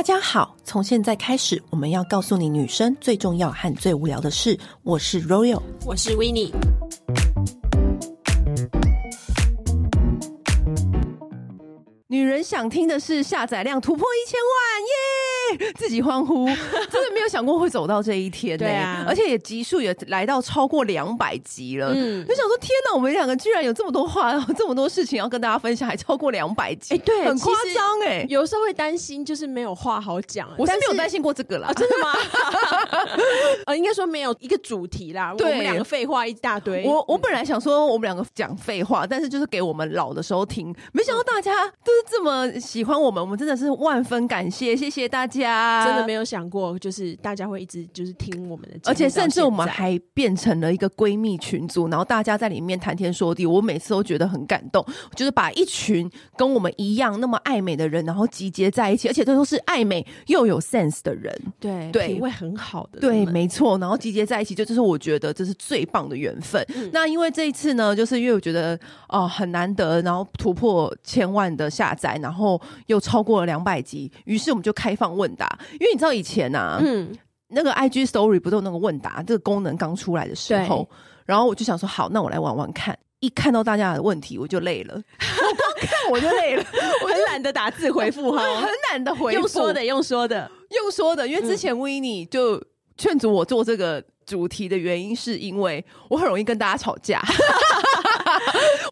大家好，从现在开始，我们要告诉你女生最重要和最无聊的事。我是 Royal，我是 Winnie。女人想听的是下载量突破一千万，耶！自己欢呼，真的没有想过会走到这一天呢、欸。对啊，而且也集数也来到超过两百集了。嗯，就想说天哪，我们两个居然有这么多话，这么多事情要跟大家分享，还超过两百集，哎、欸，对，很夸张哎。有时候会担心，就是没有话好讲。我是没有担心过这个啦，哦、真的吗？呃，应该说没有一个主题啦。对，我们两个废话一大堆。我我本来想说我们两个讲废话，但是就是给我们老的时候听。没想到大家都是。这么喜欢我们，我们真的是万分感谢，谢谢大家！真的没有想过，就是大家会一直就是听我们的，而且甚至我们还变成了一个闺蜜群组，然后大家在里面谈天说地，我每次都觉得很感动，就是把一群跟我们一样那么爱美的人，然后集结在一起，而且这都是爱美又有 sense 的人，对对，品味很好的，对，没错，然后集结在一起，就这是我觉得这是最棒的缘分。嗯、那因为这一次呢，就是因为我觉得哦、呃、很难得，然后突破千万的下。载，然后又超过了两百集，于是我们就开放问答。因为你知道以前啊，嗯，那个 IG Story 不都有那个问答这个功能刚出来的时候，然后我就想说，好，那我来玩玩看。一看到大家的问题，我就累了，我光看我就累了，我很懒得打字回复 哈，很懒得回复，用说的，用说的，用说的。因为之前 Winnie 就劝阻我做这个主题的原因，是因为我很容易跟大家吵架。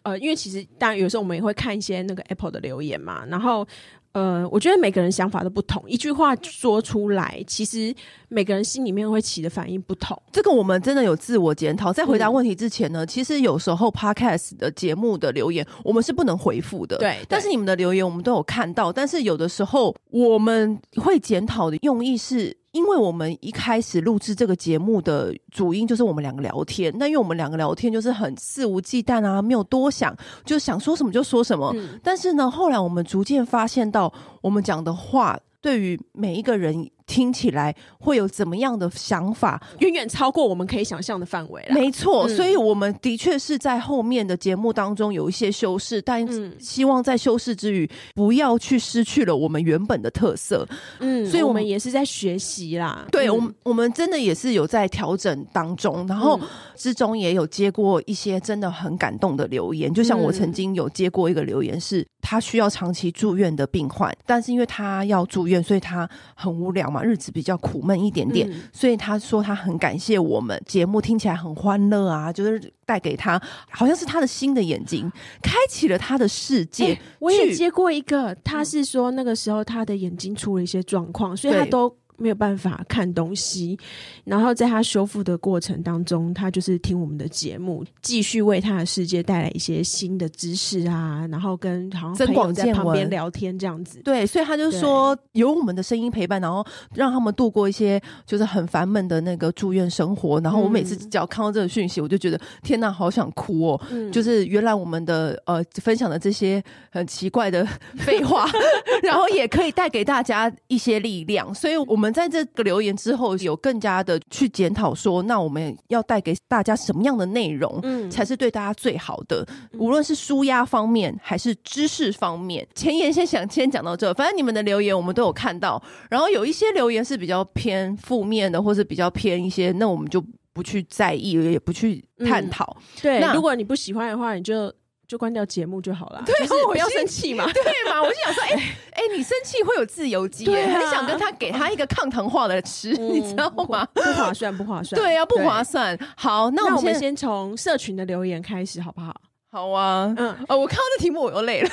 呃，因为其实当然有时候我们也会看一些那个 Apple 的留言嘛，然后呃，我觉得每个人想法都不同，一句话说出来，其实每个人心里面会起的反应不同。这个我们真的有自我检讨。在回答问题之前呢，嗯、其实有时候 Podcast 的节目的留言我们是不能回复的，对。但是你们的留言我们都有看到，但是有的时候我们会检讨的用意是。因为我们一开始录制这个节目的主因就是我们两个聊天，那因为我们两个聊天就是很肆无忌惮啊，没有多想，就想说什么就说什么。嗯。但是呢，后来我们逐渐发现到，我们讲的话对于每一个人。听起来会有怎么样的想法？远远超过我们可以想象的范围了。没错，嗯、所以我们的确是在后面的节目当中有一些修饰，但希望在修饰之余，不要去失去了我们原本的特色。嗯，所以我们也是在学习啦。对，嗯、我们我们真的也是有在调整当中，然后之中也有接过一些真的很感动的留言。就像我曾经有接过一个留言，是他需要长期住院的病患，但是因为他要住院，所以他很无聊嘛。日子比较苦闷一点点，嗯，所以他说他很感谢我们节目，听起来很欢乐啊，就是带给他好像是他的新的眼睛，开启了他的世界。欸，我也接过一个，他是说那个时候他的眼睛出了一些状况，所以他都。没有办法看东西，然后在他修复的过程当中，他就是听我们的节目，继续为他的世界带来一些新的知识啊，然后跟好像在旁边聊天这样子。对，所以他就说有我们的声音陪伴，然后让他们度过一些就是很烦闷的那个住院生活。然后我每次只要看到这个讯息，我就觉得天哪，好想哭哦！嗯、就是原来我们的呃分享的这些很奇怪的 废话，然后也可以带给大家一些力量。所以我们。在这个留言之后，有更加的去检讨，说那我们要带给大家什么样的内容，嗯，才是对大家最好的？无论是舒压方面还是知识方面。前言先想先讲到这，反正你们的留言我们都有看到，然后有一些留言是比较偏负面的，或是比较偏一些，那我们就不去在意，也不去探讨。嗯、对，那如果你不喜欢的话，你就。就关掉节目就好了，对，就是不要生气嘛，对嘛？我就想说，哎、欸、哎、欸，你生气会有自由基，啊，很想跟他给他一个抗糖化的吃，嗯，你知道吗？不划算，不划算。对啊，不划算。好，那我们，那我们先从社群的留言开始，好不好？好啊，嗯，哦，我看到这题目我又累了。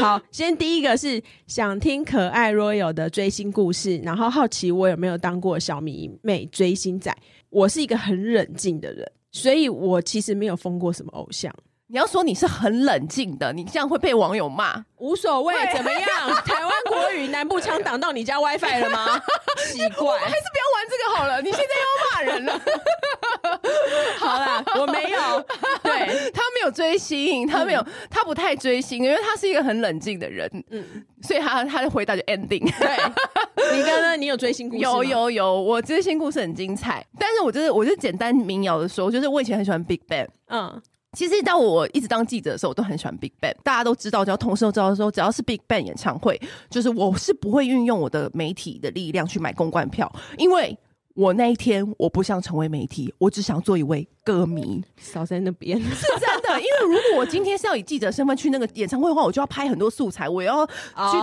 好，先第一个是想听可爱 Royal 的追星故事，然后好奇我有没有当过小迷妹追星仔。我是一个很冷静的人，所以我其实没有封过什么偶像。你要说你是很冷静的，你这样会被网友骂，无所谓，怎么样？台湾国语南部腔挡到你家 WiFi 了吗？奇怪，还是不要玩这个好了。你现在要骂人了。好啦，我没有，对，他没有追星，他没有，嗯、他不太追星，因为他是一个很冷静的人。嗯，所以他他的回答就 ending。对，你刚刚你有追星故事？有有有，我追星故事很精彩，但是我就是我就简单明了的说，就是我以前很喜欢 BigBang。嗯。其实到我一直当记者的时候，我都很喜欢 Big Bang。大家都知道，只要同事都知道说，只要是 Big Bang 演唱会，就是我是不会运用我的媒体的力量去买公关票，因为我那一天我不想成为媒体，我只想做一位歌迷。少在那边是真的，因为如果我今天是要以记者身份去那个演唱会的话，我就要拍很多素材，我要去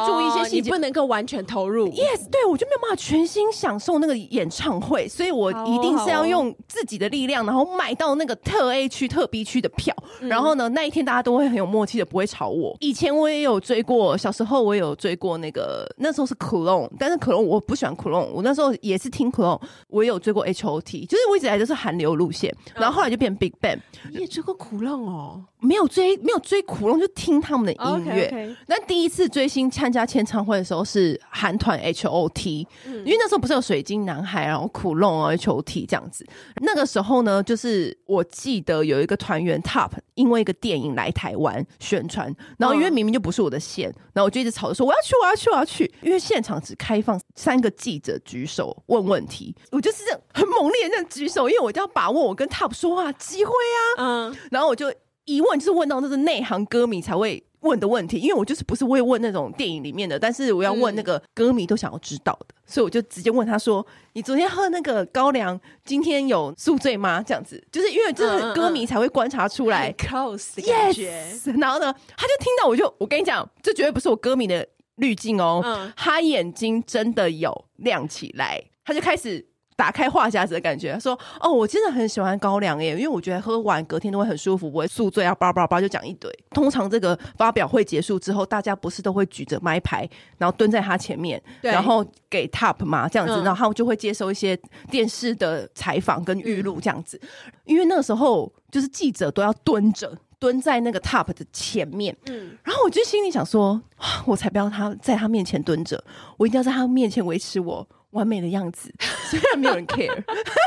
注意一些细节，你不能够完全投入。Yes，对，我就没有办法全心享受那个演唱会，所以我一定是要用自己的力量，然后买到那个特 A 区、特 B 区的票。然后呢，那一天大家都会很有默契的，不会吵我。以前我也有追过，小时候我也有追过那个，那时候是 Clone，但是 Clone 我不喜欢 Clone，我那时候也是听 Clone，我也有追过 H O T，就是我一直来都是韩流路线，然后后来就变 Big Bang。你也追过苦浪哦？没有追，没有追苦龙，就听他们的音乐。Okay, okay. 那第一次追星参加签唱会的时候是韩团 H O T，嗯，因为那时候不是有水晶男孩，然后苦龙啊 H O T 这样子。那个时候呢，就是我记得有一个团员 Top，因为一个电影来台湾宣传，然后因为明明就不是我的线，然后我就一直吵着说我要去，我要去，我要去。因为现场只开放三个记者举手问问题，我就是这样很猛烈的这样举手，因为我就要把握我跟 Top 说话机会啊。嗯，然后我就。一问就是问到那是内行歌迷才会问的问题，因为我就是不是会问那种电影里面的，但是我要问那个歌迷都想要知道的，嗯、所以我就直接问他说：“你昨天喝那个高粱，今天有宿醉吗？”这样子，就是因为这是歌迷才会观察出来。嗯嗯、close 的感觉。Yes! 然后呢，他就听到我就我跟你讲，这绝对不是我歌迷的滤镜哦，嗯、他眼睛真的有亮起来，他就开始。打开话匣子的感觉，他说：“哦，我真的很喜欢高粱耶，因为我觉得喝完隔天都会很舒服，不会宿醉啊，叭叭叭就讲一堆。通常这个发表会结束之后，大家不是都会举着麦牌，然后蹲在他前面，然后给 Top 嘛这样子，嗯、然后他就会接受一些电视的采访跟预录这样子。因为那个时候就是记者都要蹲着，蹲在那个 Top 的前面，嗯，然后我就心里想说，我才不要他在他面前蹲着，我一定要在他面前维持我。”完美的样子，虽然没有人 care，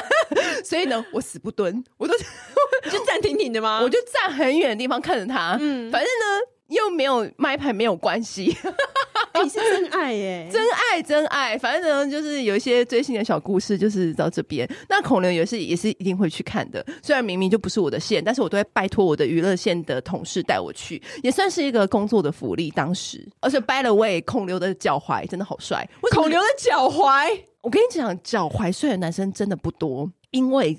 所以呢，我死不蹲，我都 就站挺挺的吗？我就站很远的地方看着他，嗯，反正呢。又没有麦牌，没有关系。你是真爱耶，真爱真爱。反正呢，就是有一些追星的小故事，就是到这边。那孔刘也是也是一定会去看的。虽然明明就不是我的线，但是我都会拜托我的娱乐线的同事带我去，也算是一个工作的福利。当时，而且 by the way，孔刘的脚踝真的好帅。孔刘的脚踝，我跟你讲，脚踝帅的男生真的不多，因为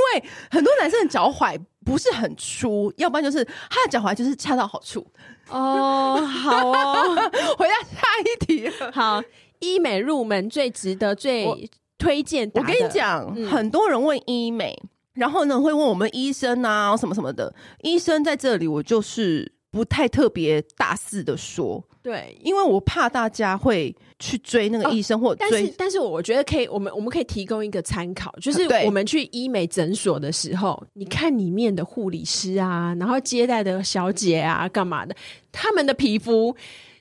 因为很多男生的脚踝。不是很粗，要不然就是他的脚踝就是恰到好处哦。好哦，回到下一题。好，医美入门最值得、最推荐。我跟你讲，嗯、很多人问医美，然后呢会问我们医生啊什么什么的。医生在这里，我就是不太特别大肆的说。对，因为我怕大家会去追那个医生，或追，但是但是我觉得可以，我们我们可以提供一个参考，就是我们去医美诊所的时候，你看里面的护理师啊，然后接待的小姐啊，干嘛的，他们的皮肤、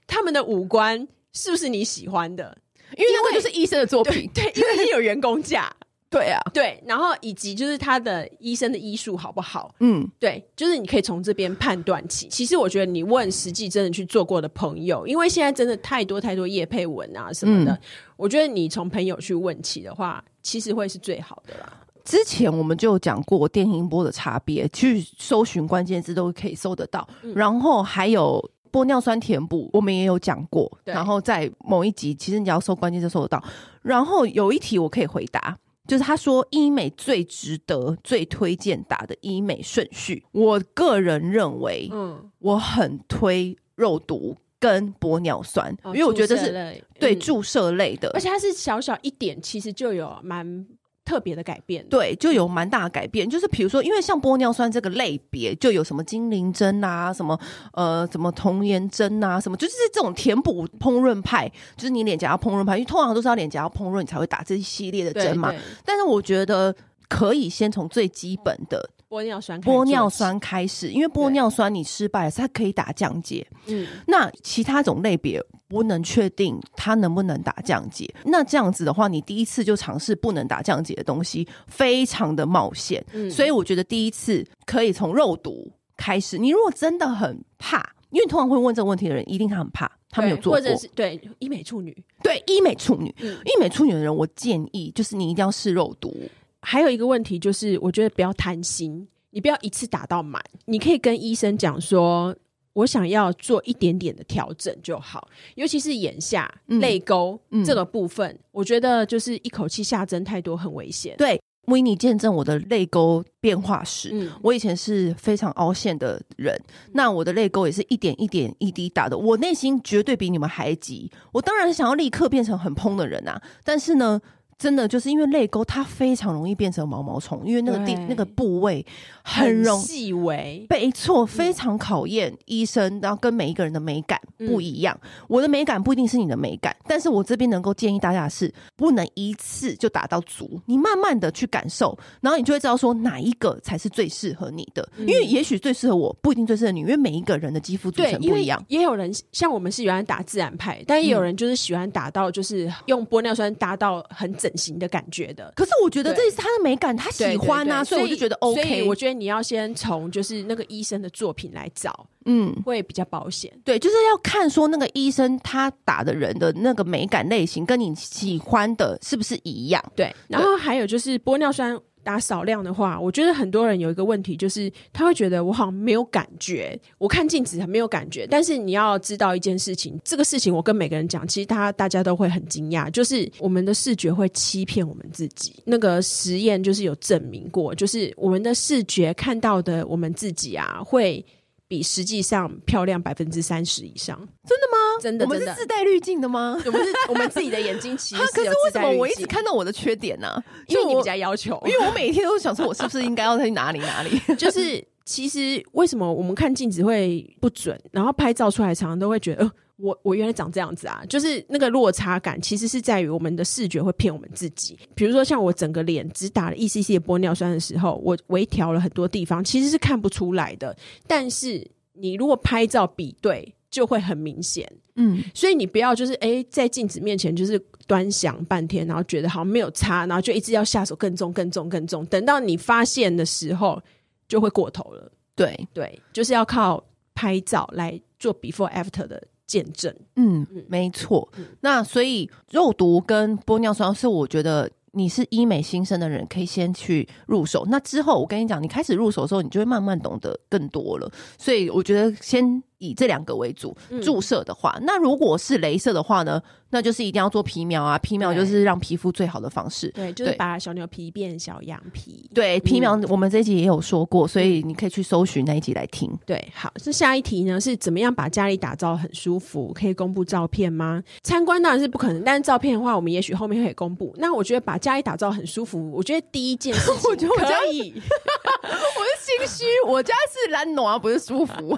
他们的五官是不是你喜欢的？因为那个就是医生的作品，对，对，因为你有员工价。对啊，对，然后以及就是他的医生的医术好不好？嗯，对，就是你可以从这边判断起。其实我觉得你问实际真的去做过的朋友，因为现在真的太多太多叶佩文啊什么的，嗯、我觉得你从朋友去问起的话，其实会是最好的啦。之前我们就有讲过电音波的差别，去搜寻关键字都可以搜得到。嗯、然后还有玻尿酸填补，我们也有讲过。然后在某一集，其实你要搜关键字搜得到。然后有一题我可以回答。就是他说医美最值得、最推荐打的医美顺序，我个人认为，嗯，我很推肉毒跟玻尿酸，哦、因为我觉得是对注射类的，而且它是小小一点，其实就有蛮。特别的改变，对，就有蛮大的改变。就是比如说，因为像玻尿酸这个类别，就有什么精灵针啊，什么呃，什么童颜针啊，什么，就是这种填补烹饪派，就是你脸颊要烹饪派，因为通常都是要脸颊要烹饪，你才会打这一系列的针嘛。但是我觉得可以先从最基本的。玻尿酸，玻尿酸开始，因为玻尿酸你失败了，它可以打降解。嗯，那其他种类别不能确定它能不能打降解。那这样子的话，你第一次就尝试不能打降解的东西，非常的冒险。嗯，所以我觉得第一次可以从肉毒开始。你如果真的很怕，因为通常会问这个问题的人，一定他很怕，他没有做过，或者是对医美处女，对医美处女，嗯，医美处女的人，我建议就是你一定要试肉毒。还有一个问题就是，我觉得不要贪心，你不要一次打到满，你可以跟医生讲说，我想要做一点点的调整就好，尤其是眼下泪沟、嗯、这个部分、嗯，我觉得就是一口气下针太多很危险。对。维尼见证我的泪沟变化史。嗯，我以前是非常凹陷的人，嗯、那我的泪沟也是一点一点一滴打的。我内心绝对比你们还急，我当然想要立刻变成很蓬的人啊，但是呢。真的就是因为泪沟，它非常容易变成毛毛虫，因为那个地那个部位很容细微，没错，非常考验医生，然后跟每一个人的美感不一样。嗯、我的美感不一定是你的美感，但是我这边能够建议大家的是，不能一次就打到足，你慢慢的去感受，然后你就会知道说哪一个才是最适合你的。嗯、因为也许最适合我，不一定最适合你，因为每一个人的肌肤组成不一样。也有人像我们是喜欢打自然派，但也有人就是喜欢打到就是用玻尿酸打到很整。型的感觉的，可是我觉得这是他的美感，他喜欢啊，所以我就觉得 OK。我觉得你要先从就是那个医生的作品来找，嗯，会比较保险。对，就是要看说那个医生他打的人的那个美感类型跟你喜欢的是不是一样。对，然后还有就是玻尿酸。打少量的话，我觉得很多人有一个问题，就是他会觉得我好像没有感觉，我看镜子很没有感觉。但是你要知道一件事情，这个事情我跟每个人讲，其实他大家都会很惊讶，就是我们的视觉会欺骗我们自己。那个实验就是有证明过，就是我们的视觉看到的我们自己啊，会。比实际上漂亮百分之三十以上，真的吗？真的，我们是自带滤镜的吗？我们是，我们自己的眼睛其实。可是为什么我一直看到我的缺点呢？啊？因为你比较要求，因为我每天都想说，我是不是应该要在哪里哪里？就是其实为什么我们看镜子会不准，然后拍照出来常常都会觉得。呃我我原来长这样子啊，就是那个落差感，其实是在于我们的视觉会骗我们自己。比如说，像我整个脸只打了 ECC 的玻尿酸的时候，我微调了很多地方，其实是看不出来的。但是你如果拍照比对，就会很明显。嗯，所以你不要就是哎、欸，在镜子面前就是端详半天，然后觉得好像没有差，然后就一直要下手更重、更重、更重。等到你发现的时候，就会过头了。对对，就是要靠拍照来做 before after 的。见证，嗯，没错、嗯。那所以肉毒跟玻尿酸是我觉得你是医美新生的人可以先去入手。那之后我跟你讲，你开始入手的时候，你就会慢慢懂得更多了。所以我觉得先以这两个为主。注射的话，那如果是镭射的话呢？那就是一定要做皮秒啊！皮秒就是让皮肤最好的方式。对，就是把小牛皮变小羊皮。对，皮秒我们这一集也有说过，所以你可以去搜寻那一集来听。对，好，这下一题呢是怎么样把家里打造很舒服？可以公布照片吗？参观当然是不可能，但是照片的话，我们也许后面可以公布。那我觉得把家里打造很舒服，我觉得第一件事情，我觉得我可以。我是心虚，我家是懒暖，不是舒服，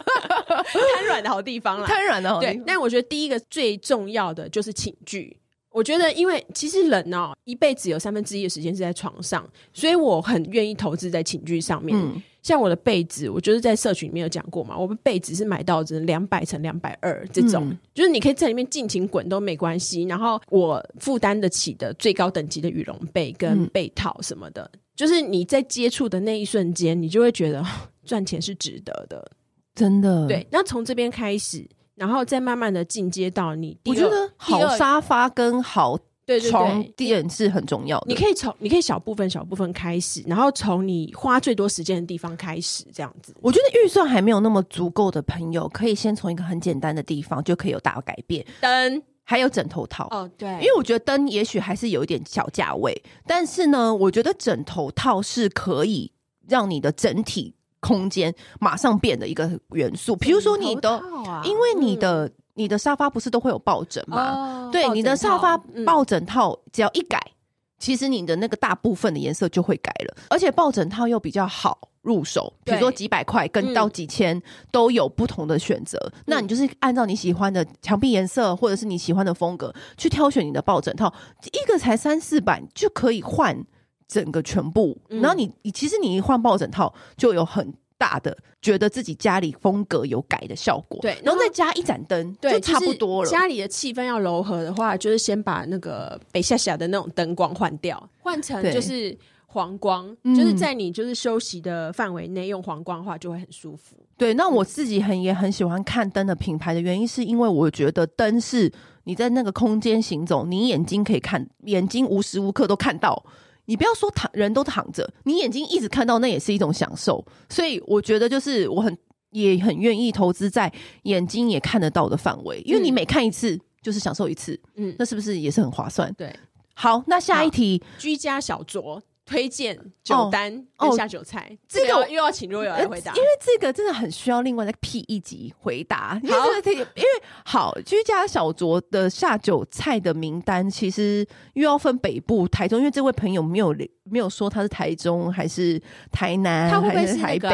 瘫软的好地方啦，瘫软的好地方。对，但我觉得第一个最重要的就是。寝具，我觉得，因为其实人哦，一辈子有三分之一的时间是在床上，所以我很愿意投资在寝具上面。嗯，像我的被子，我就是在社群里面有讲过嘛，我们被子是买到只能两百乘两百二这种，嗯，就是你可以在里面尽情滚都没关系。然后我负担得起的最高等级的羽绒被跟被套什么的，嗯，就是你在接触的那一瞬间，你就会觉得赚钱是值得的，真的。对，那从这边开始。然后再慢慢的进阶到你，我觉得好沙发跟好床垫是很重要的。你可以从你可以小部分小部分开始，然后从你花最多时间的地方开始，这样子。我觉得预算还没有那么足够的朋友，可以先从一个很简单的地方就可以有大改变。灯还有枕头套哦，对，因为我觉得灯也许还是有一点小价位，但是呢，我觉得枕头套是可以让你的整体。空间马上变的一个元素，比如说你的，啊、因为你的、嗯、你的沙发不是都会有抱枕吗？哦、对，你的沙发抱枕套只要一改、嗯，其实你的那个大部分的颜色就会改了，而且抱枕套又比较好入手，比如说几百块跟到几千都有不同的选择、嗯，那你就是按照你喜欢的墙壁颜色或者是你喜欢的风格去挑选你的抱枕套，一个才三四百就可以换。整个全部，然后你你其实你一换抱枕套，就有很大的觉得自己家里风格有改的效果。对，然后再加一盏灯，对，就差不多了。家里的气氛要柔和的话，就是先把那个北下下的那种灯光换掉，换成就是黄光，就是在你就是休息的范围内用黄光的话，就会很舒服。对，那我自己很也很喜欢看灯的品牌的原因，是因为我觉得灯是你在那个空间行走，你眼睛可以看，眼睛无时无刻都看到。你不要说躺人都躺着，你眼睛一直看到那也是一种享受。所以我觉得就是我很也很愿意投资在眼睛也看得到的范围，因为你每看一次就是享受一次，嗯，那是不是也是很划算？对，好，那下一题，居家小酌。推荐酒单跟下酒菜，这个又要请若友来回答，因为这个真的很需要另外再辟一集回答。因为这个，因为好居家小酌的下酒菜的名单，其实又要分北部、台中，因为这位朋友没有没有说他是台中还是台南，他会不会是台北？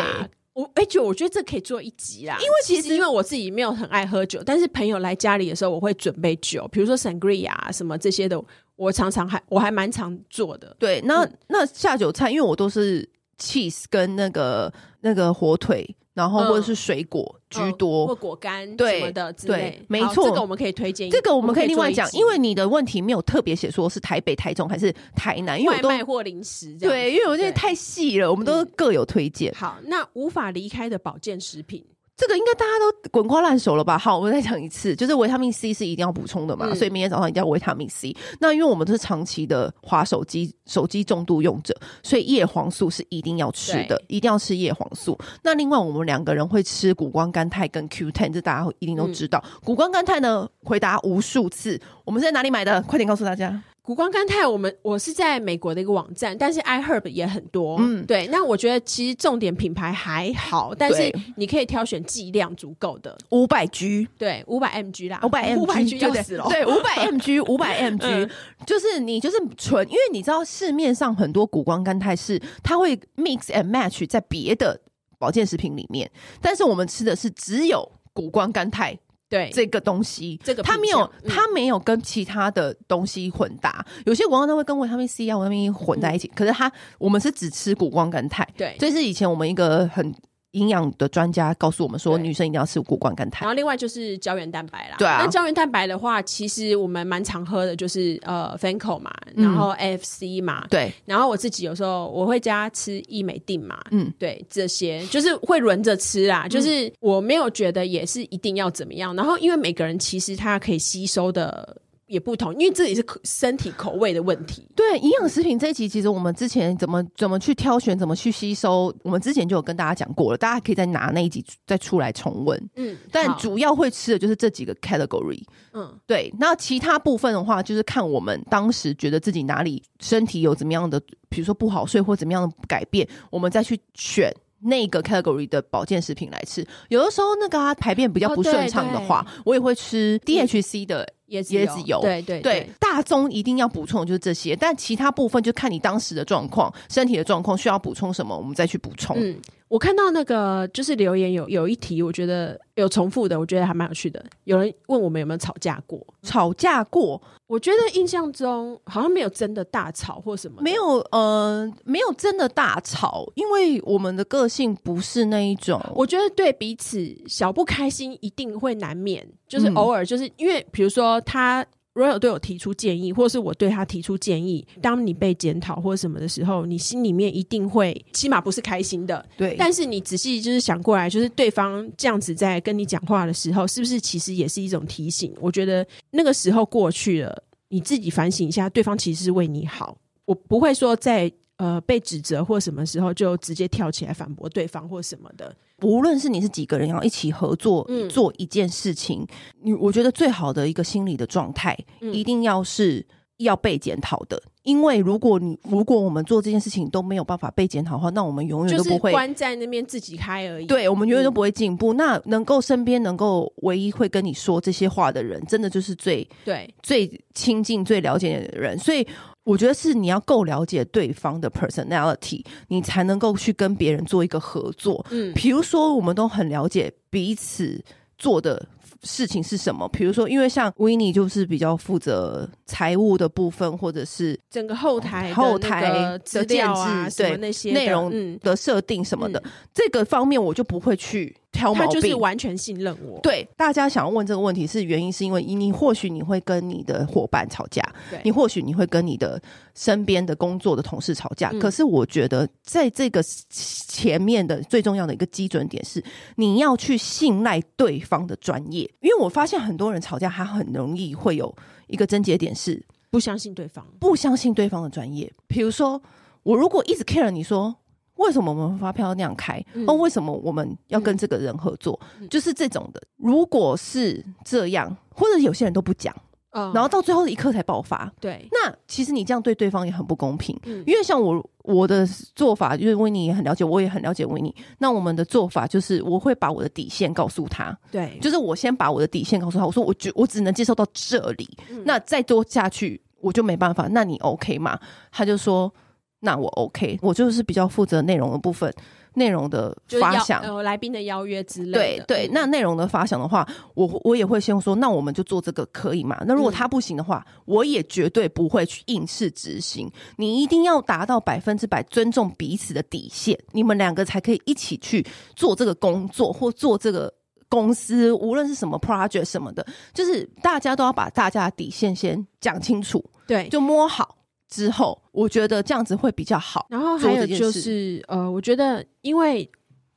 我哎，就我觉得这可以做一集啦，因为其实因为我自己没有很爱喝酒，但是朋友来家里的时候，我会准备酒，比如说 Sangria 什么这些的。我常常还我还蛮常做的，对，那、嗯、那下酒菜，因为我都是 cheese 跟那个那个火腿，然后或者是水果居多，嗯、或果干对什么的之类，对，没错，这个我们可以推荐，这个我们可以另外讲，因为你的问题没有特别写说是台北、台中还是台南，因为我都外卖或零食这样，对，因为我这些太细了，我们都各有推荐、嗯。好，那无法离开的保健食品。这个应该大家都滚瓜烂熟了吧？好，我们再讲一次，就是维他命 C 是一定要补充的嘛，嗯、所以明天早上一定要维他命 C。那因为我们都是长期的滑手机、手机重度用者，所以叶黄素是一定要吃的，一定要吃叶黄素。那另外我们两个人会吃谷胱甘肽跟 Q10，这大家一定都知道。嗯、谷胱甘肽呢，回答无数次，我们是在哪里买的？快点告诉大家。谷胱甘肽，我们我是在美国的一个网站，但是 iHerb 也很多，嗯，对。那我觉得其实重点品牌还好，但是你可以挑选剂量足够的，五百 G，对，五百 mg 啦，五百 mg 就死了，对，五百 mg，五百 mg，就是你就是纯，因为你知道市面上很多谷胱甘肽是它会 mix and match 在别的保健食品里面，但是我们吃的是只有谷胱甘肽。对这个东西，这个它没有，它没有跟其他的东西混搭。嗯、有些谷胱它会跟维他命 C 啊、维他命 E 混在一起，嗯、可是它我们是只吃谷胱甘肽。对，这是以前我们一个很。营养的专家告诉我们说，女生一定要吃谷胱甘肽。然后另外就是胶原蛋白啦。对啊，那胶原蛋白的话，其实我们蛮常喝的，就是呃 Fanco 嘛，然后 FC 嘛，嗯、对。然后我自己有时候我会加吃益美定嘛，嗯，对，这些就是会轮着吃啦。嗯、就是我没有觉得也是一定要怎么样。然后因为每个人其实他可以吸收的。也不同，因为这也是身体口味的问题。对，营养食品这一集，其实我们之前怎么怎么去挑选，怎么去吸收，我们之前就有跟大家讲过了，大家可以再拿那一集再出来重温。嗯，但主要会吃的就是这几个 category。嗯，对。那其他部分的话，就是看我们当时觉得自己哪里身体有怎么样的，比如说不好睡或怎么样的改变，我们再去选。那个 category 的保健食品来吃，有的时候那个它排便比较不顺畅的话，哦、对对我也会吃 DHC 的椰子椰子油。对对对，对，大宗一定要补充的就是这些，但其他部分就看你当时的状况、身体的状况需要补充什么，我们再去补充。嗯。我看到那个就是留言有有一题，我觉得有重复的，我觉得还蛮有趣的。有人问我们有没有吵架过？吵架过？我觉得印象中好像没有真的大吵或什么，没有，呃，没有真的大吵，因为我们的个性不是那一种。我觉得对彼此小不开心一定会难免，就是偶尔就是、嗯、因为比如说他。Royal 对我提出建议，或是我对他提出建议。当你被检讨或什么的时候，你心里面一定会，起码不是开心的。对。但是你仔细就是想过来，就是对方这样子在跟你讲话的时候，是不是其实也是一种提醒？我觉得那个时候过去了，你自己反省一下，对方其实是为你好。我不会说在呃被指责或什么时候就直接跳起来反驳对方或什么的。无论是你是几个人要一起合作、嗯、做一件事情，你我觉得最好的一个心理的状态，嗯、一定要是要被检讨的。因为如果你如果我们做这件事情都没有办法被检讨的话，那我们永远都不会关在那边自己开而已。对，我们永远都不会进步。嗯、那能够身边能够唯一会跟你说这些话的人，真的就是最对最亲近、最了解的人。所以。我觉得是你要够了解对方的 personality，你才能够去跟别人做一个合作。嗯，比如说我们都很了解彼此做的事情是什么。比如说，因为像 Winnie 就是比较负责财务的部分，或者是整个后台后台的建制，对那些内容的设定什么的，嗯、这个方面我就不会去。他就是完全信任我。对，大家想要问这个问题是原因，是因为你或许你会跟你的伙伴吵架，对你或许你会跟你的身边的工作的同事吵架。嗯、可是我觉得在这个前面的最重要的一个基准点是，你要去信赖对方的专业。因为我发现很多人吵架，他很容易会有一个症结点是，不相信对方，不相信对方的专业。比如说，我如果一直 care 你说。为什么我们发票要那样开？嗯、哦，为什么我们要跟这个人合作？嗯、就是这种的。如果是这样，或者有些人都不讲，嗯、然后到最后的一刻才爆发。对，那其实你这样对对方也很不公平。嗯、因为像我我的做法，因为维尼也很了解，我也很了解维尼。那我们的做法就是，我会把我的底线告诉他。对，就是我先把我的底线告诉他。我说，我觉我只能接受到这里。嗯、那再多下去，我就没办法。那你 OK 吗？他就说。那我 OK，我就是比较负责内容的部分，内容的发想，呃，来宾的邀约之类的。对对，那内容的发想的话，我我也会先说，那我们就做这个可以吗？那如果他不行的话，嗯、我也绝对不会去硬是执行。你一定要达到百分之百尊重彼此的底线，你们两个才可以一起去做这个工作或做这个公司，无论是什么 project 什么的，就是大家都要把大家的底线先讲清楚，对，就摸好。之后，我觉得这样子会比较好。然后还有就是，呃，我觉得因为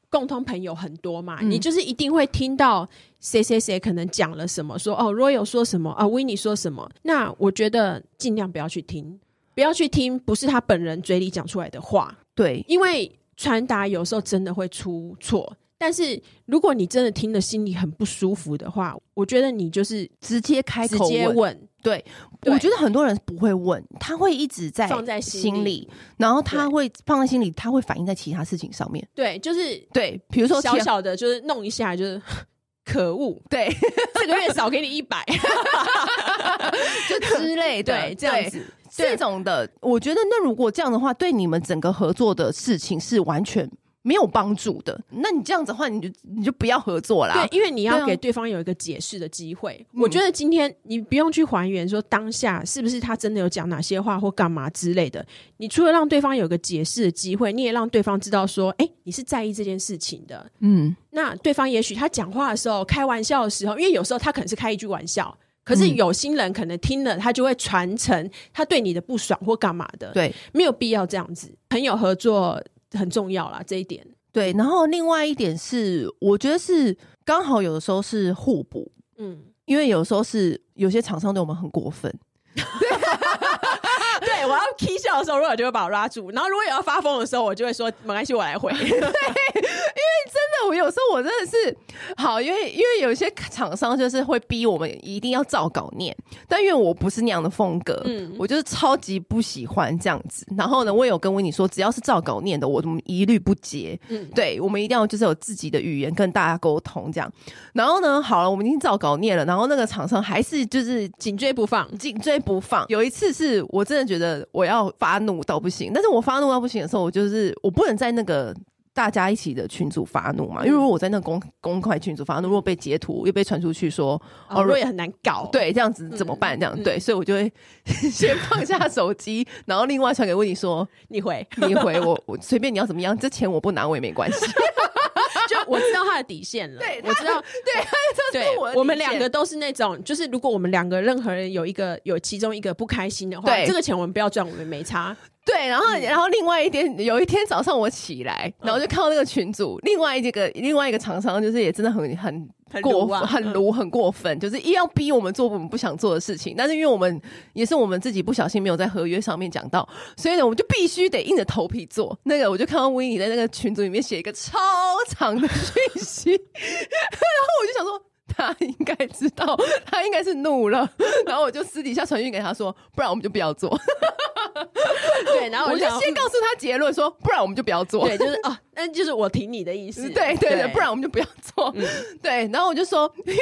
共同朋友很多嘛，嗯、你就是一定会听到谁谁谁可能讲了什么，说哦，Royal 说什么啊，Winnie 说什么。那我觉得尽量不要去听，不要去听，不是他本人嘴里讲出来的话。对，因为传达有时候真的会出错。但是如果你真的听了心里很不舒服的话，我觉得你就是直接开口直接问。对，我觉得很多人不会问，他会一直在放在心里，然后他会放在心里，他会反映在其他事情上面。对，就是对，比如说小小的，就是弄一下，就是 可恶，对，这个月少给你一百，就之类的，对，这样子，这种的，我觉得那如果这样的话，对你们整个合作的事情是完全。没有帮助的，那你这样子的话，你就你就不要合作啦。对，因为你要给对方有一个解释的机会。啊、我觉得今天你不用去还原说当下是不是他真的有讲哪些话或干嘛之类的。你除了让对方有个解释的机会，你也让对方知道说，哎，你是在意这件事情的。嗯，那对方也许他讲话的时候开玩笑的时候，因为有时候他可能是开一句玩笑，可是有心人可能听了他就会传承他对你的不爽或干嘛的。对，没有必要这样子。朋友合作。很重要啦，这一点。对，然后另外一点是，我觉得是刚好有的时候是互补，嗯，因为有时候是有些厂商对我们很过分。对，我要 k 笑的时候，如果就会把我拉住；然后如果有要发疯的时候，我就会说没关系，我来回。对，因为真的，我有时候我真的是好，因为因为有些厂商就是会逼我们一定要照稿念，但因为我不是那样的风格，嗯，我就是超级不喜欢这样子。然后呢，我也有跟维尼说，只要是照稿念的，我们一律不接。嗯，对，我们一定要就是有自己的语言跟大家沟通这样。然后呢，好了，我们已经照稿念了，然后那个厂商还是就是紧追不放，紧追不放。有一次是我真的觉得我要发怒到不行，但是我发怒到不行的时候，我就是我不能在那个大家一起的群组发怒嘛，因为如果我在那个公公开群组发怒，如果被截图又被传出去说哦，若也很难搞，对，这样子怎么办？这样对，所以我就会先放下手机，然后另外传给问你说，你回你回我，我随便你要怎么样，这钱我不拿我也没关系。就我知道他的底线了，对，我知道，对，对，我我们两个都是那种，就是如果我们两个任何人有一个有其中一个不开心的话，对，这个钱我们不要赚，我们没差。对，然后然后另外一天有一天早上我起来，然后就看到那个群主，另外一个另外一个厂商就是也真的很很。很过分，很卢，很过分，就是一要逼我们做我们不想做的事情。但是因为我们也是我们自己不小心没有在合约上面讲到，所以呢，我们就必须得硬着头皮做。那个我就看到维尼在那个群组里面写一个超长的讯息，然后我就想说。他应该知道，他应该是怒了，然后我就私底下传讯给他说，不然我们就不要做。对，然后我就，先告诉他结论说，不然我们就不要做。对，就是啊，那就是我挺你的意思。对对对，不然我们就不要做。嗯、对，然后我就说，因为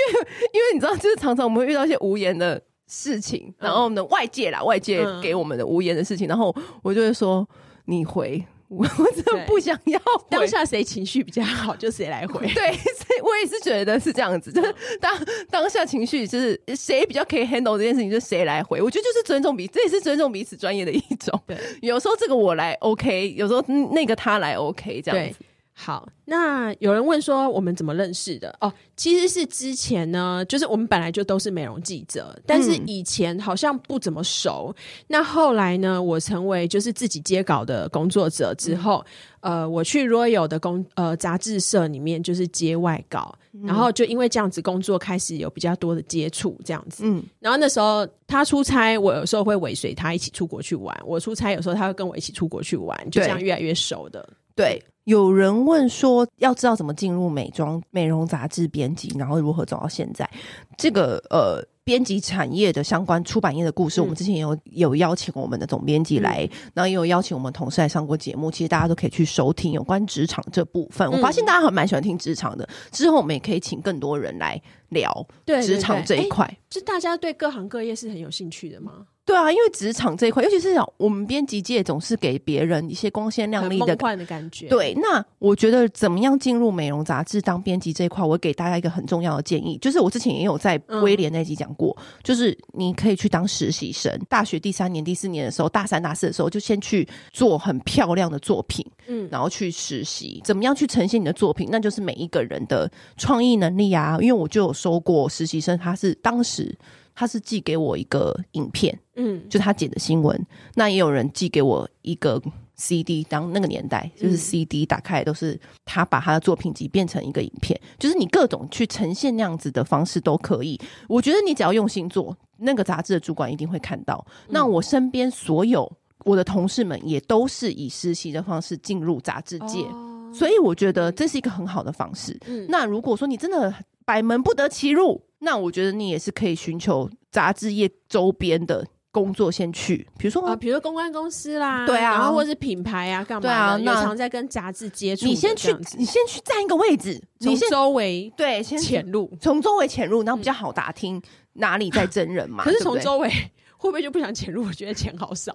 因为你知道，就是常常我们会遇到一些无言的事情，然后呢，外界啦，外界给我们的无言的事情，然后我就会说，你回。我真的不想要当下谁情绪比较好就谁来回。对，所以我也是觉得是这样子，就是当当下情绪就是谁比较可以 handle 这件事情，就谁来回。我觉得就是尊重彼此，这也是尊重彼此专业的一种。对，有时候这个我来 OK，有时候那个他来 OK，这样子。好，那有人问说我们怎么认识的？哦，其实是之前呢，就是我们本来就都是美容记者，但是以前好像不怎么熟。嗯、那后来呢，我成为就是自己接稿的工作者之后，嗯、呃，我去 Royal 的工呃杂志社里面就是接外稿，嗯、然后就因为这样子工作开始有比较多的接触，这样子。嗯，然后那时候他出差，我有时候会尾随他一起出国去玩；我出差，有时候他会跟我一起出国去玩，就这样越来越熟的。对。有人问说，要知道怎么进入美妆美容杂志编辑，然后如何走到现在？这个呃，编辑产业的相关出版业的故事，嗯、我们之前也有有邀请我们的总编辑来，嗯、然后也有邀请我们同事来上过节目。其实大家都可以去收听有关职场这部分。嗯、我发现大家还蛮喜欢听职场的，之后我们也可以请更多人来聊职场这一块。就大家对各行各业是很有兴趣的吗？对啊，因为职场这一块，尤其是我们编辑界总是给别人一些光鲜亮丽的、梦幻的感觉。对，那我觉得怎么样进入美容杂志当编辑这一块，我给大家一个很重要的建议，就是我之前也有在威廉那集讲过，嗯、就是你可以去当实习生，大学第三年、第四年的时候，大三、大四的时候就先去做很漂亮的作品，嗯，然后去实习，怎么样去呈现你的作品，那就是每一个人的创意能力啊。因为我就有收过实习生，他是当时。他是寄给我一个影片，嗯，就他剪的新闻。那也有人寄给我一个 CD，当那个年代就是 CD 打开都是他把他的作品集变成一个影片，就是你各种去呈现那样子的方式都可以。我觉得你只要用心做，那个杂志的主管一定会看到。那我身边所有我的同事们也都是以实习的方式进入杂志界，所以我觉得这是一个很好的方式。那如果说你真的百门不得其入，那我觉得你也是可以寻求杂志业周边的工作先去，比如说啊，比如说公关公司啦，对啊，然后或者是品牌啊，干嘛？对啊，那常在跟杂志接触。你先去，你先去占一个位置，你先周围对先潜入，从周围潜入，然后比较好打听哪里在真人嘛。可是从周围。会不会就不想潜入？我觉得钱好少。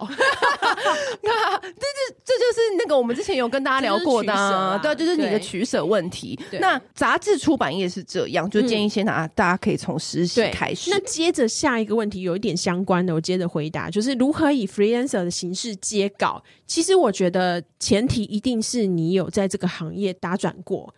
那这这这就是那个我们之前有跟大家聊过的，啊，对，就是你的取舍问题。那杂志出版业是这样，就建议先拿，大家可以从实习开始。那接着下一个问题有一点相关的，我接着回答，就是如何以 freelancer 的形式接稿。其实我觉得前提一定是你有在这个行业打转过。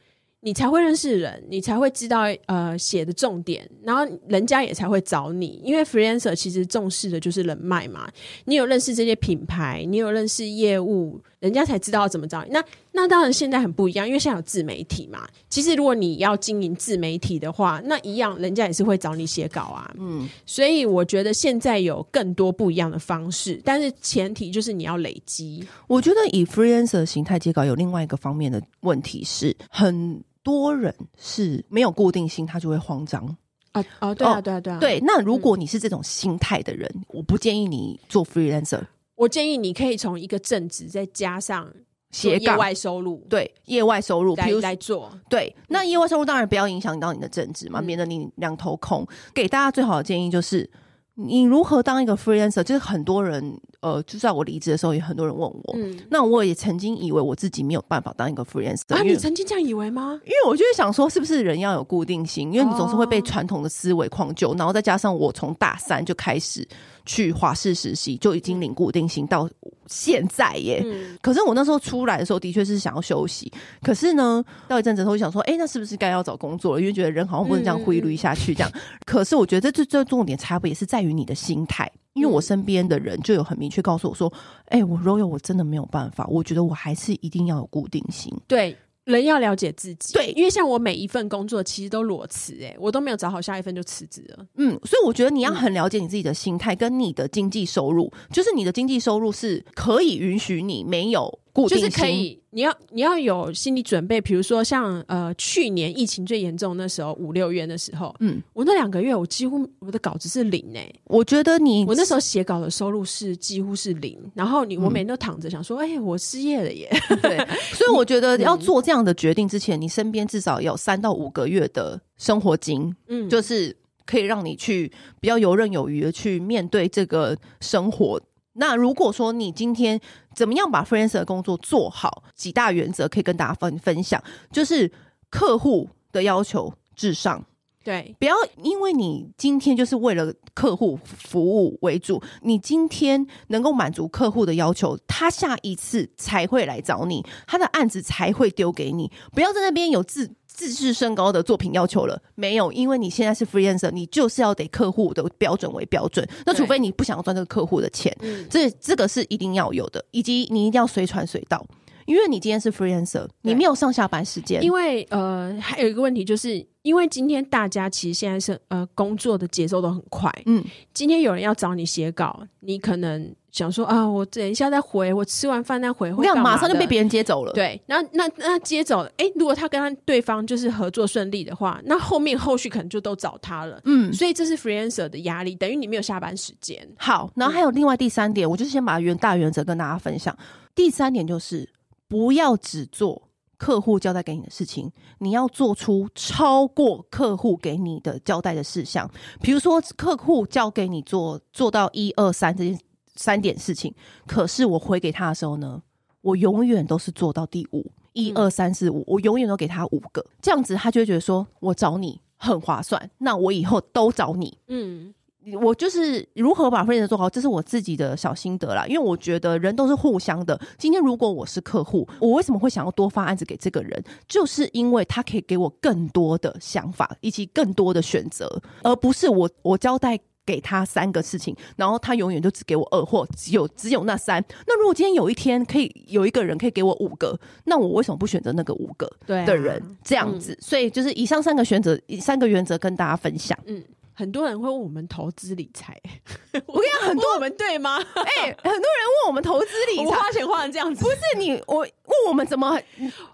你才会认识人，你才会知道呃写的重点，然后人家也才会找你。因为 freelancer 其实重视的就是人脉嘛。你有认识这些品牌，你有认识业务，人家才知道怎么找你。那那当然现在很不一样，因为现在有自媒体嘛。其实如果你要经营自媒体的话，那一样人家也是会找你写稿啊。嗯，所以我觉得现在有更多不一样的方式，但是前提就是你要累积。我觉得以 freelancer 形态接稿有另外一个方面的问题是很。多人是没有固定性，他就会慌张啊啊！对啊，对啊，对啊！对，那如果你是这种心态的人，嗯、我不建议你做 freelancer。我建议你可以从一个正职再加上斜杠外收入，对，业外收入，比如来做。对，那业外收入当然不要影响到你的正职嘛，免得、嗯、你两头空。给大家最好的建议就是。你如何当一个 freelancer？就是很多人，呃，就在我离职的时候，也很多人问我。嗯，那我也曾经以为我自己没有办法当一个 freelancer。啊，你曾经这样以为吗？因为我就是想说，是不是人要有固定性？因为你总是会被传统的思维框就，然后再加上我从大三就开始。去华视实习就已经领固定薪到现在耶，嗯、可是我那时候出来的时候的确是想要休息，可是呢，到一阵子后就想说，哎、欸，那是不是该要找工作了？因为觉得人好像不能这样挥霍下去，这样。嗯、可是我觉得这这重点差别也是在于你的心态，因为我身边的人就有很明确告诉我说，哎、欸，我 Royal 我真的没有办法，我觉得我还是一定要有固定薪。对。人要了解自己，对，因为像我每一份工作其实都裸辞，哎，我都没有找好下一份就辞职了。嗯，所以我觉得你要很了解你自己的心态跟你的经济收入，嗯、就是你的经济收入是可以允许你没有。就是可以，你要你要有心理准备。比如说像呃去年疫情最严重那时候五六月的时候，嗯，我那两个月我几乎我的稿子是零哎、欸。我觉得你我那时候写稿的收入是几乎是零，然后你我每天都躺着想说，哎、欸，我失业了耶。对，所以我觉得要做这样的决定之前，你身边至少有三到五个月的生活金，嗯，就是可以让你去比较游刃有余的去面对这个生活。那如果说你今天怎么样把 freelancer 的工作做好，几大原则可以跟大家分分享，就是客户的要求至上，对，不要因为你今天就是为了客户服务为主，你今天能够满足客户的要求，他下一次才会来找你，他的案子才会丢给你。不要在那边有自自视甚高的作品要求了，没有，因为你现在是 freelancer，你就是要得客户的标准为标准。那除非你不想要赚这个客户的钱，这这个是一定要有的，以及你一定要随传随到。因为你今天是 freelancer，你没有上下班时间。因为呃，还有一个问题，就是因为今天大家其实现在是呃工作的节奏都很快。嗯，今天有人要找你写稿，你可能想说啊，我等一下再回，我吃完饭再回，会干嘛？马上就被别人接走了。对，那那那接走了，哎，如果他跟他对方就是合作顺利的话，那后面后续可能就都找他了。嗯，所以这是 freelancer 的压力，等于你没有下班时间。好，然后还有另外第三点，我就是先把原大原则跟大家分享。第三点就是。不要只做客户交代给你的事情，你要做出超过客户给你的交代的事项。比如说，客户交给你做做到一二三这件三点事情，可是我回给他的时候呢，我永远都是做到第五，一二三四五，我永远都给他五个，这样子他就会觉得说我找你很划算，那我以后都找你，嗯。我就是如何把 freelancer 做好，这是我自己的小心得啦。因为我觉得人都是互相的。今天如果我是客户，我为什么会想要多发案子给这个人？就是因为他可以给我更多的想法以及更多的选择，而不是我我交代给他三个事情，然后他永远就只给我二或只有只有那三。那如果今天有一天可以有一个人可以给我五个，那我为什么不选择那个五个的人？啊、这样子，嗯、所以就是以上三个选择，三个原则跟大家分享。嗯。很多人会问我们投资理财，我跟你讲，很多我们对吗？哎、欸，很多人问我们投资理财，花钱花成这样子，不是你我问我们怎么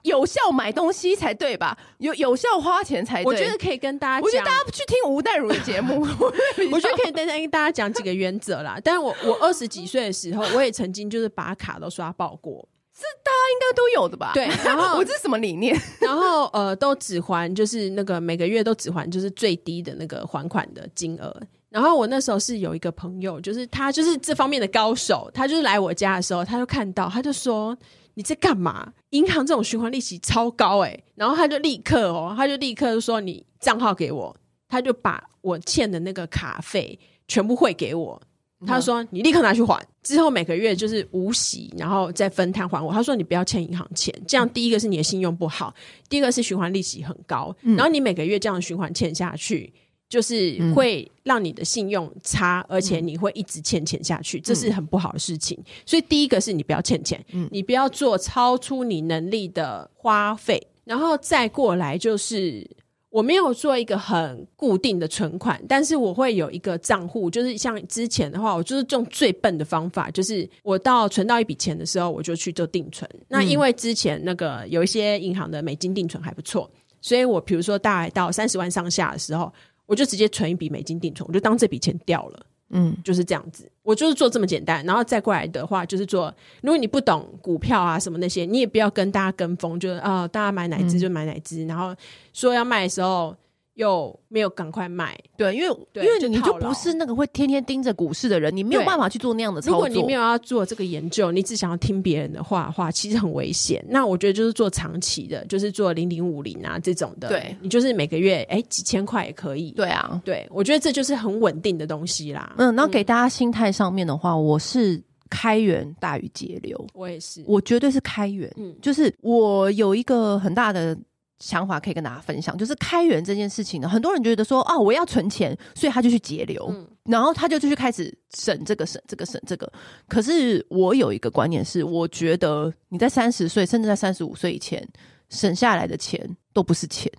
有效买东西才对吧？有有效花钱才对。我觉得可以跟大家，我觉得大家去听吴淡如的节目，我觉得可以跟大家讲几个原则啦。但是我我二十几岁的时候，我也曾经就是把卡都刷爆过。是大家应该都有的吧？对，然后 我这是什么理念？然后呃，都只还就是那个每个月都只还就是最低的那个还款的金额。然后我那时候是有一个朋友，就是他就是这方面的高手，他就是来我家的时候，他就看到，他就说你在干嘛？银行这种循环利息超高哎、欸！然后他就立刻哦，他就立刻就说你账号给我，他就把我欠的那个卡费全部汇给我。他说：“你立刻拿去还，之后每个月就是无息，然后再分摊还我。”他说：“你不要欠银行钱，这样第一个是你的信用不好，第二个是循环利息很高，然后你每个月这样循环欠下去，就是会让你的信用差，而且你会一直欠钱下去，这是很不好的事情。所以第一个是你不要欠钱，你不要做超出你能力的花费，然后再过来就是。”我没有做一个很固定的存款，但是我会有一个账户，就是像之前的话，我就是用最笨的方法，就是我到存到一笔钱的时候，我就去做定存。那因为之前那个有一些银行的美金定存还不错，所以我比如说大概到三十万上下的时候，我就直接存一笔美金定存，我就当这笔钱掉了。嗯，就是这样子，我就是做这么简单，然后再过来的话，就是做，如果你不懂股票啊什么那些，你也不要跟大家跟风，就是啊、呃，大家买哪只就买哪只，嗯、然后说要卖的时候。又没有赶快卖，对，因为因为你就不是那个会天天盯着股市的人，你没有办法去做那样的操作。如果你没有要做这个研究，你只想要听别人的话的话，其实很危险。那我觉得就是做长期的，就是做零零五零啊这种的，对，你就是每个月哎几千块也可以。对啊，对，我觉得这就是很稳定的东西啦。嗯，然后给大家心态上面的话，我是开源大于节流，我也是，我绝对是开源。嗯，就是我有一个很大的。想法可以跟大家分享，就是开源这件事情呢，很多人觉得说啊，我要存钱，所以他就去节流，嗯、然后他就就去开始省这个省这个省这个。可是我有一个观念是，我觉得你在三十岁，甚至在三十五岁以前省下来的钱都不是钱。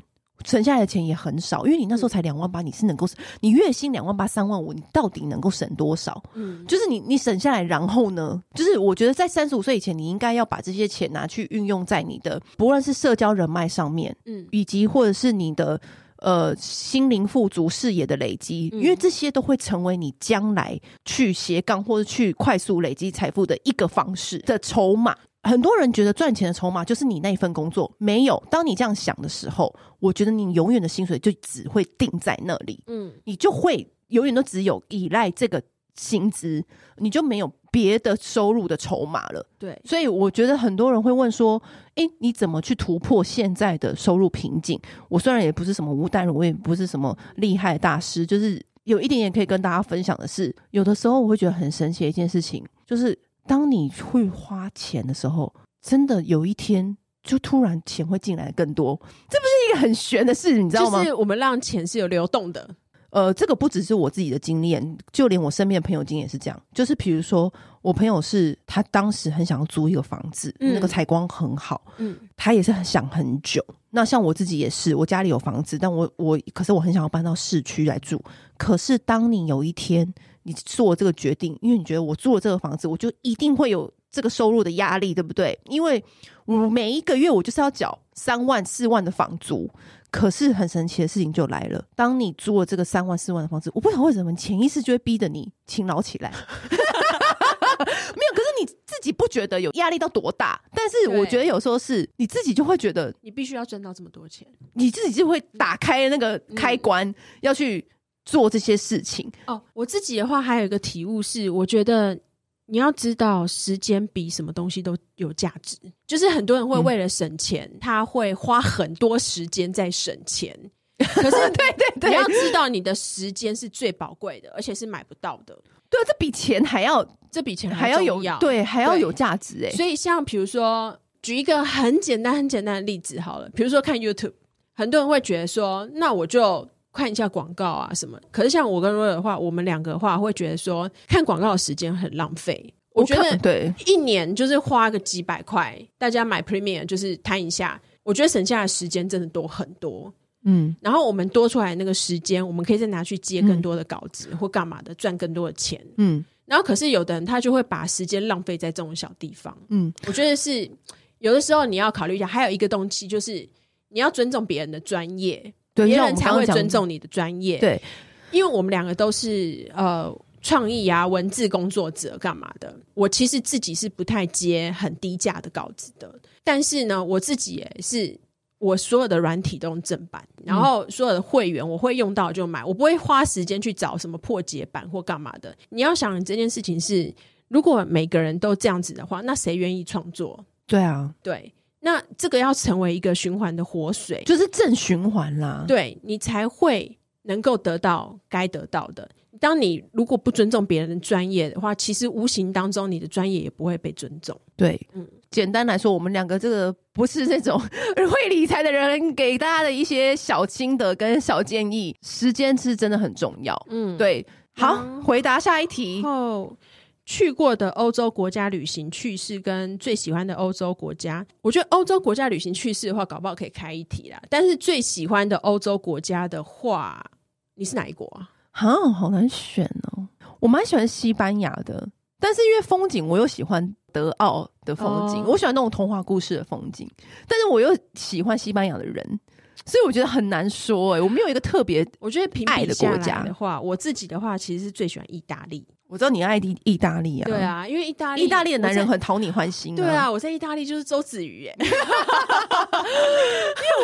省下来的钱也很少，因为你那时候才两万八，你是能够你月薪两万八三万五，你到底能够省多少？嗯，就是你你省下来，然后呢，就是我觉得在三十五岁以前，你应该要把这些钱拿去运用在你的不论是社交人脉上面，嗯，以及或者是你的呃心灵富足视野的累积，因为这些都会成为你将来去斜杠或者去快速累积财富的一个方式的筹码。很多人觉得赚钱的筹码就是你那一份工作，没有。当你这样想的时候，我觉得你永远的薪水就只会定在那里，嗯，你就会永远都只有依赖这个薪资，你就没有别的收入的筹码了。对，所以我觉得很多人会问说：“诶，你怎么去突破现在的收入瓶颈？”我虽然也不是什么吴淡如，我也不是什么厉害大师，就是有一点点可以跟大家分享的是，有的时候我会觉得很神奇的一件事情，就是当你会花钱的时候，真的有一天就突然钱会进来更多，这不是一个很玄的事，你知道吗？就是我们让钱是有流动的。呃，这个不只是我自己的经验，就连我身边的朋友经验也是这样。就是比如说，我朋友是他当时很想要租一个房子，嗯、那个采光很好，嗯，他也是很想很久。那像我自己也是，我家里有房子，但我我可是我很想要搬到市区来住。可是当你有一天你做这个决定，因为你觉得我租了这个房子，我就一定会有这个收入的压力，对不对？因为我每一个月我就是要缴三万四万的房租。可是很神奇的事情就来了，当你租了这个三万四万的房子，我不知道为什么潜意识就会逼着你勤劳起来。没有，可是你自己不觉得有压力到多大？但是我觉得有时候是你自己就会觉得，你必须要赚到这么多钱，你自己就会打开那个开关，嗯、要去做这些事情。哦，我自己的话还有一个体悟是，我觉得。你要知道，时间比什么东西都有价值。就是很多人会为了省钱，嗯、他会花很多时间在省钱。可是，对对对，你要知道，你的时间是最宝贵的，而且是买不到的。对，这比钱还要，这比钱还要有，对，还要有价值哎。所以，像比如说，举一个很简单、很简单的例子好了，比如说看 YouTube，很多人会觉得说，那我就。看一下广告啊什么？可是像我跟 Roy 的话，我们两个的话会觉得说，看广告的时间很浪费。我觉得对，一年就是花个几百块，大家买 Premium 就是摊一下，我觉得省下的时间真的多很多。嗯，然后我们多出来那个时间，我们可以再拿去接更多的稿子、嗯、或干嘛的，赚更多的钱。嗯，然后可是有的人他就会把时间浪费在这种小地方。嗯，我觉得是有的时候你要考虑一下，还有一个东西就是你要尊重别人的专业。别人才会尊重你的专业。对，因为我们两个都是呃创意啊、文字工作者，干嘛的？我其实自己是不太接很低价的稿子的，但是呢，我自己也是我所有的软体都用正版，然后所有的会员我会用到就买，我不会花时间去找什么破解版或干嘛的。你要想这件事情是，如果每个人都这样子的话，那谁愿意创作？对啊，对。那这个要成为一个循环的活水，就是正循环啦。对，你才会能够得到该得到的。当你如果不尊重别人的专业的话，其实无形当中你的专业也不会被尊重。对，嗯，简单来说，我们两个这个不是那种会理财的人，给大家的一些小心得跟小建议，时间是真的很重要。嗯，对。好，嗯，回答下一题。去过的欧洲国家旅行趣事跟最喜欢的欧洲国家，我觉得欧洲国家旅行趣事的话，搞不好可以开一题啦。但是最喜欢的欧洲国家的话，你是哪一国啊？啊，好难选哦。我蛮喜欢西班牙的，但是因为风景，我又喜欢德奥的风景，哦、我喜欢那种童话故事的风景，但是我又喜欢西班牙的人，所以我觉得很难说、欸。哎，我没有一个特别，我觉得爱的国家的话，我自己的话其实是最喜欢意大利。我知道你爱意意大利啊，对啊，因为意大利意大利的男人很讨你欢心啊。对啊，我在意大利就是周子瑜耶，因为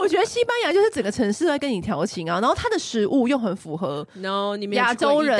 我觉得西班牙就是整个城市在跟你调情啊，然后它的食物又很符合 no 你们亚洲人。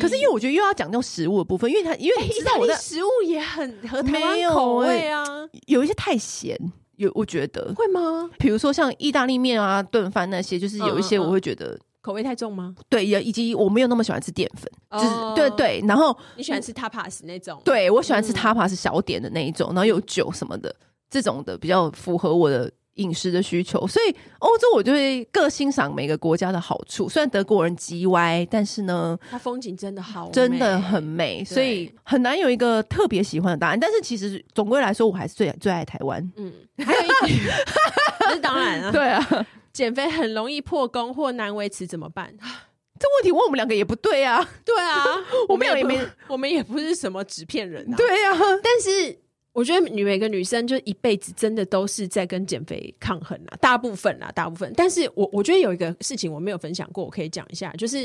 可是因为我觉得又要讲究食物的部分，因为它因为你知道我的食物也很合台湾口味啊，有一些太咸，有我觉得会吗？比如说像意大利面啊、炖饭那些，就是有一些我会觉得。口味太重吗？对，也以及我没有那么喜欢吃淀粉，就是、oh, 对对。然后你喜欢吃 tapas 那种？对，我喜欢吃 tapas 小点的那一种，嗯、然后有酒什么的，这种的比较符合我的饮食的需求。所以欧洲我就会各欣赏每个国家的好处。虽然德国人极歪，但是呢，它风景真的好，真的很美，所以很难有一个特别喜欢的答案。但是其实总归来说，我还是最最爱台湾。嗯，还有一点，这是当然啊，对啊。减肥很容易破功或难维持怎么办？这问题问我们两个也不对啊。对啊，我们也没，我们也不是什么纸片人啊。对啊，但是。我觉得女每个女生就一辈子真的都是在跟减肥抗衡啊，大部分啊，大部分。但是我我觉得有一个事情我没有分享过，我可以讲一下，就是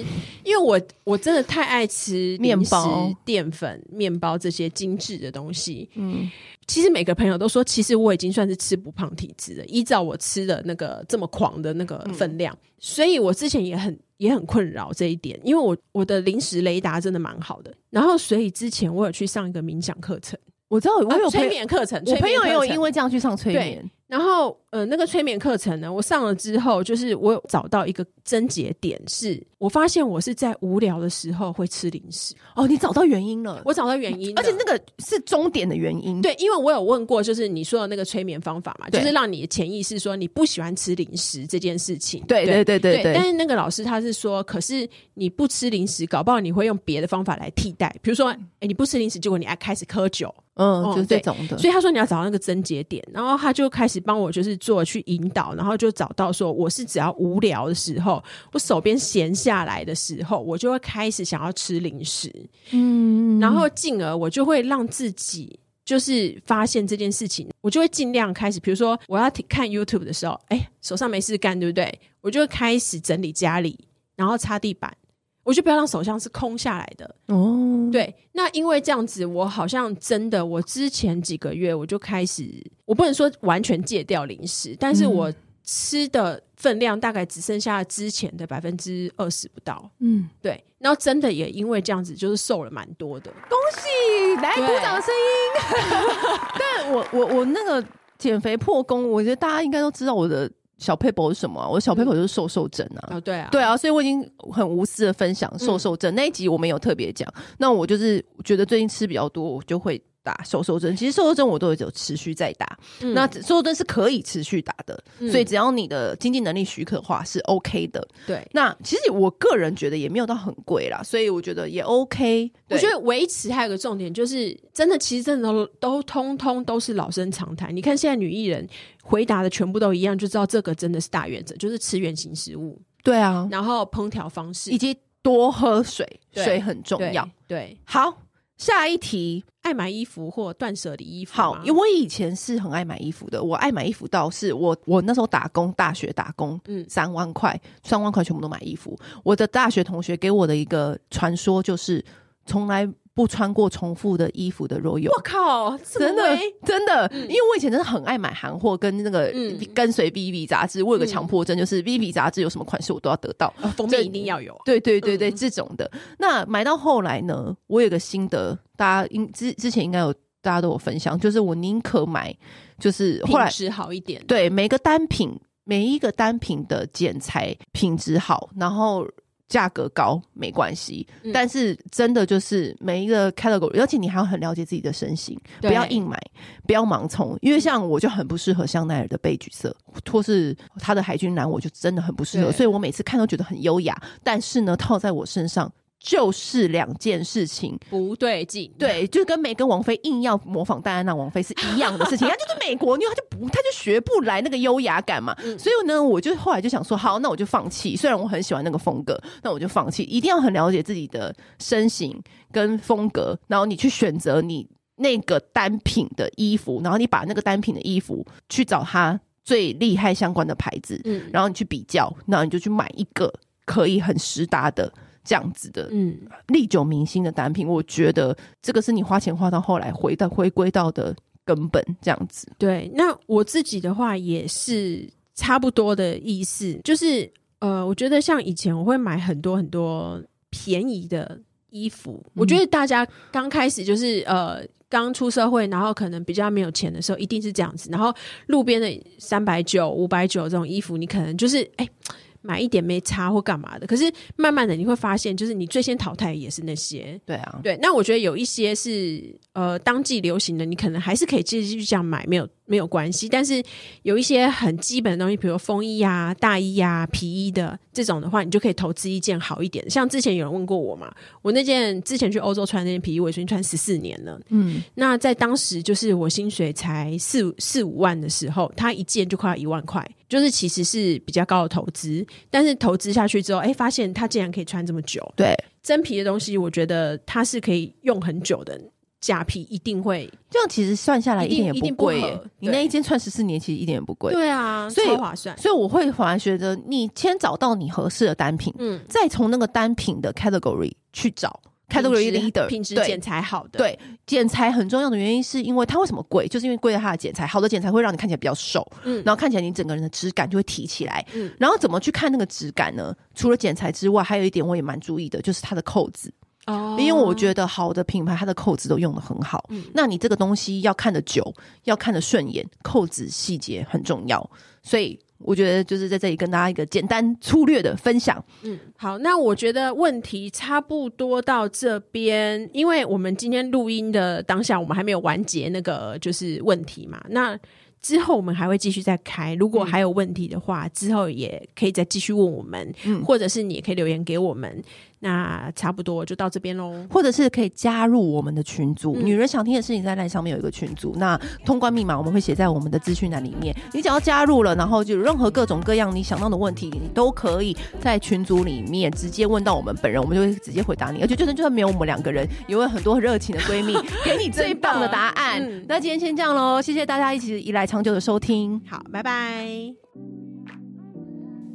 因为我我真的太爱吃面包、淀粉、面包这些精致的东西。嗯，其实每个朋友都说，其实我已经算是吃不胖体质了，依照我吃的那个这么狂的那个分量，嗯、所以我之前也很。也很困扰这一点，因为我我的零食雷达真的蛮好的。然后，所以之前我有去上一个冥想课程，我知道我有、啊、催眠课程，我朋友也有因为这样去上催眠。然后，呃，那个催眠课程呢，我上了之后，就是我有找到一个症结点，是我发现我是在无聊的时候会吃零食。哦，你找到原因了？我找到原因，而且那个是终点的原因。对，因为我有问过，就是你说的那个催眠方法嘛，就是让你的潜意识说你不喜欢吃零食这件事情。对对对对对。但是那个老师他是说，可是你不吃零食，搞不好你会用别的方法来替代，比如说，哎，你不吃零食，结果你爱开始喝酒。嗯，就是这种的。所以他说你要找到那个症结点，然后他就开始帮我就是做去引导，然后就找到说我是只要无聊的时候，我手边闲下来的时候，我就会开始想要吃零食。嗯，然后进而我就会让自己就是发现这件事情，我就会尽量开始，比如说我要看 YouTube 的时候，哎，手上没事干，对不对？我就会开始整理家里，然后擦地板。我就不要让手上是空下来的哦。对，那因为这样子，我好像真的，我之前几个月我就开始，我不能说完全戒掉零食，但是我吃的分量大概只剩下之前的百分之二十不到。嗯，对。然后真的也因为这样子，就是瘦了蛮多的。恭喜，来鼓掌声音。但我我我那个减肥破功，我觉得大家应该都知道我的。小配口是什么、啊？我的小配口就是瘦瘦症啊！哦，对啊，对啊，所以我已经很无私的分享瘦瘦症、嗯、那一集，我们有特别讲。那我就是觉得最近吃比较多，我就会。打瘦瘦针，其实瘦瘦针我都有持续在打。嗯、那瘦瘦针是可以持续打的，嗯、所以只要你的经济能力许可的话是 OK 的。对，那其实我个人觉得也没有到很贵啦，所以我觉得也 OK。我觉得维持还有个重点就是，真的其实真的都都通通都是老生常谈。你看现在女艺人回答的全部都一样，就知道这个真的是大原则，就是吃原型食物。对啊，然后烹调方式以及多喝水，水很重要。对，对好。下一题，爱买衣服或断舍离衣服。好，因为我以前是很爱买衣服的。我爱买衣服到是我我那时候打工，大学打工，嗯，三万块，三万块全部都买衣服。我的大学同学给我的一个传说就是从来。不穿过重复的衣服的若有，我靠，真的真的，因为我以前真的很爱买韩货，跟那个跟随 VV 杂志，我有个强迫症，就是 VV 杂志有什么款式我都要得到，封面一定要有。对对对对，这种的。那买到后来呢，我有个心得，大家应之之前应该有大家都有分享，就是我宁可买，就是后来品质好一点，对每个单品每一个单品的剪裁品质好，然后。价格高没关系，嗯、但是真的就是每一个 category，而且你还要很了解自己的身形，不要硬买，不要盲从。因为像我就很不适合香奈儿的贝橘色，或是它的海军蓝，我就真的很不适合。所以我每次看都觉得很优雅，但是呢，套在我身上。就是两件事情不对劲，对，就是跟梅根王菲硬要模仿戴安娜王妃是一样的事情。她就是美国妞，她就不，她就学不来那个优雅感嘛。嗯、所以呢，我就后来就想说，好，那我就放弃。虽然我很喜欢那个风格，那我就放弃。一定要很了解自己的身形跟风格，然后你去选择你那个单品的衣服，然后你把那个单品的衣服去找它最厉害相关的牌子，嗯，然后你去比较，然后你就去买一个可以很实搭的。这样子的，嗯，历久弥新的单品，我觉得这个是你花钱花到后来回到回归到的根本，这样子。对，那我自己的话也是差不多的意思，就是呃，我觉得像以前我会买很多很多便宜的衣服，嗯、我觉得大家刚开始就是呃刚出社会，然后可能比较没有钱的时候，一定是这样子，然后路边的三百九、五百九这种衣服，你可能就是哎。欸买一点没差或干嘛的，可是慢慢的你会发现，就是你最先淘汰也是那些。对啊，对。那我觉得有一些是呃当季流行的，你可能还是可以继续这样买，没有没有关系。但是有一些很基本的东西，比如风衣啊、大衣啊、皮衣的这种的话，你就可以投资一件好一点。像之前有人问过我嘛，我那件之前去欧洲穿的那件皮衣，我已经穿十四年了。嗯，那在当时就是我薪水才四四五万的时候，它一件就快要一万块。就是其实是比较高的投资，但是投资下去之后，哎、欸，发现它竟然可以穿这么久。对，真皮的东西，我觉得它是可以用很久的。假皮一定会这样，其实算下来一点也不贵。不你那一件穿十四年，其实一点也不贵。对啊，所以超划算。所以我会反而觉得，你先找到你合适的单品，嗯，再从那个单品的 category 去找。category leader，品质剪裁好的。对，剪裁很重要的原因是因为它为什么贵？就是因为贵在它的剪裁，好的剪裁会让你看起来比较瘦，嗯，然后看起来你整个人的质感就会提起来，嗯，然后怎么去看那个质感呢？除了剪裁之外，还有一点我也蛮注意的，就是它的扣子。哦，因为我觉得好的品牌，它的扣子都用的很好。嗯，那你这个东西要看得久，要看得顺眼，扣子细节很重要。所以我觉得就是在这里跟大家一个简单粗略的分享。嗯，好，那我觉得问题差不多到这边，因为我们今天录音的当下，我们还没有完结那个就是问题嘛。那之后我们还会继续再开，如果还有问题的话，嗯、之后也可以再继续问我们，嗯，或者是你也可以留言给我们。那差不多就到这边喽，或者是可以加入我们的群组。嗯、女人想听的事情在那上面有一个群组，那通关密码我们会写在我们的资讯栏里面。你只要加入了，然后就任何各种各样你想到的问题，你都可以在群组里面直接问到我们本人，我们就会直接回答你。而且就算就算没有我们两个人，也会很多热情的闺蜜 给你最棒的答案。嗯、那今天先这样喽，谢谢大家一起以来长久的收听，好，拜拜。